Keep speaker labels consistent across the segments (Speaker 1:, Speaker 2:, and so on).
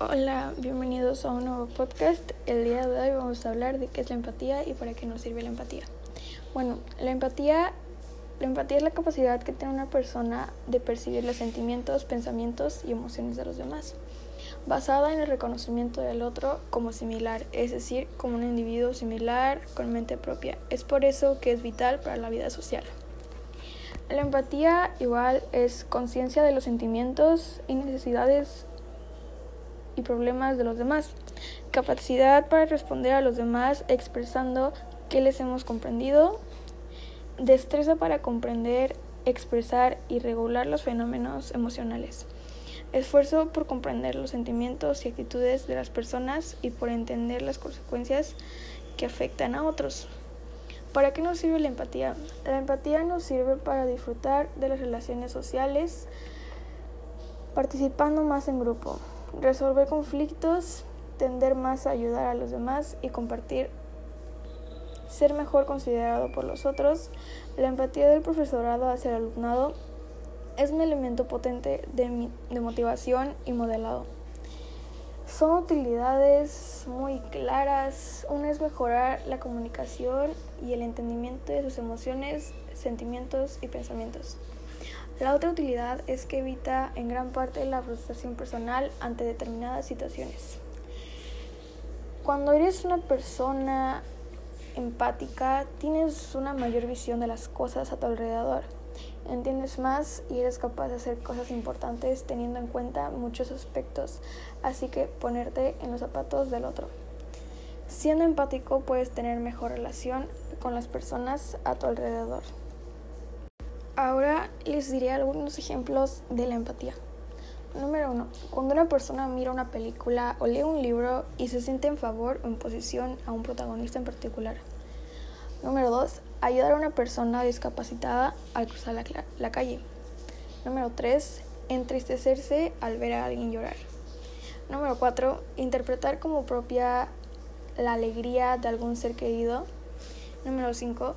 Speaker 1: Hola, bienvenidos a un nuevo podcast. El día de hoy vamos a hablar de qué es la empatía y para qué nos sirve la empatía. Bueno, la empatía, la empatía es la capacidad que tiene una persona de percibir los sentimientos, pensamientos y emociones de los demás, basada en el reconocimiento del otro como similar, es decir, como un individuo similar con mente propia. Es por eso que es vital para la vida social. La empatía igual es conciencia de los sentimientos y necesidades y problemas de los demás. Capacidad para responder a los demás expresando que les hemos comprendido. Destreza para comprender, expresar y regular los fenómenos emocionales. Esfuerzo por comprender los sentimientos y actitudes de las personas y por entender las consecuencias que afectan a otros. ¿Para qué nos sirve la empatía? La empatía nos sirve para disfrutar de las relaciones sociales, participando más en grupo, resolver conflictos, tender más a ayudar a los demás y compartir, ser mejor considerado por los otros. La empatía del profesorado hacia el alumnado es un elemento potente de, de motivación y modelado. Son utilidades muy claras. Una es mejorar la comunicación y el entendimiento de sus emociones, sentimientos y pensamientos. La otra utilidad es que evita en gran parte la frustración personal ante determinadas situaciones. Cuando eres una persona empática, tienes una mayor visión de las cosas a tu alrededor. Entiendes más y eres capaz de hacer cosas importantes teniendo en cuenta muchos aspectos, así que ponerte en los zapatos del otro. Siendo empático puedes tener mejor relación con las personas a tu alrededor. Ahora les diré algunos ejemplos de la empatía. Número uno, cuando una persona mira una película o lee un libro y se siente en favor o en posición a un protagonista en particular. Número dos, ayudar a una persona discapacitada al cruzar la, la calle. Número tres, entristecerse al ver a alguien llorar. Número cuatro, interpretar como propia la alegría de algún ser querido. Número cinco,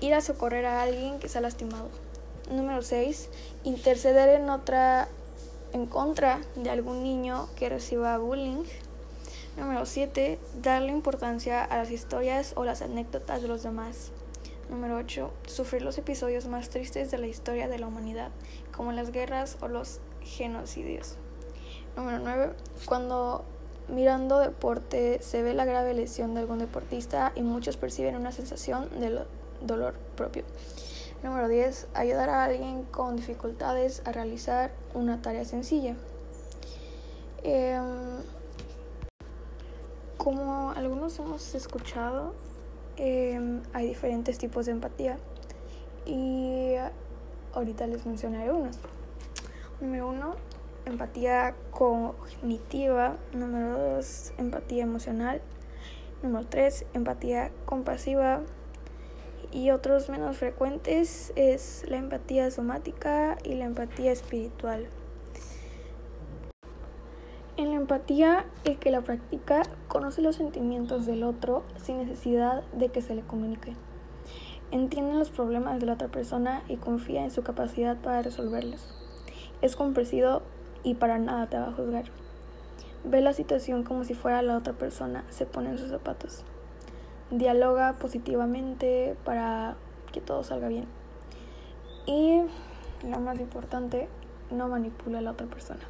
Speaker 1: ir a socorrer a alguien que se ha lastimado. Número 6. Interceder en otra en contra de algún niño que reciba bullying. Número 7. Darle importancia a las historias o las anécdotas de los demás. Número 8. Sufrir los episodios más tristes de la historia de la humanidad, como las guerras o los genocidios. Número 9. Cuando mirando deporte se ve la grave lesión de algún deportista y muchos perciben una sensación de dolor propio. Número 10. Ayudar a alguien con dificultades a realizar una tarea sencilla. Em, como algunos hemos escuchado, em, hay diferentes tipos de empatía y ahorita les mencionaré unos. Número 1, empatía cognitiva. Número 2, empatía emocional. Número 3, empatía compasiva y otros menos frecuentes es la empatía somática y la empatía espiritual. En la empatía, el que la practica conoce los sentimientos del otro sin necesidad de que se le comunique. Entiende los problemas de la otra persona y confía en su capacidad para resolverlos. Es comprensivo y para nada te va a juzgar. Ve la situación como si fuera la otra persona, se pone en sus zapatos dialoga positivamente para que todo salga bien. Y lo más importante, no manipula a la otra persona.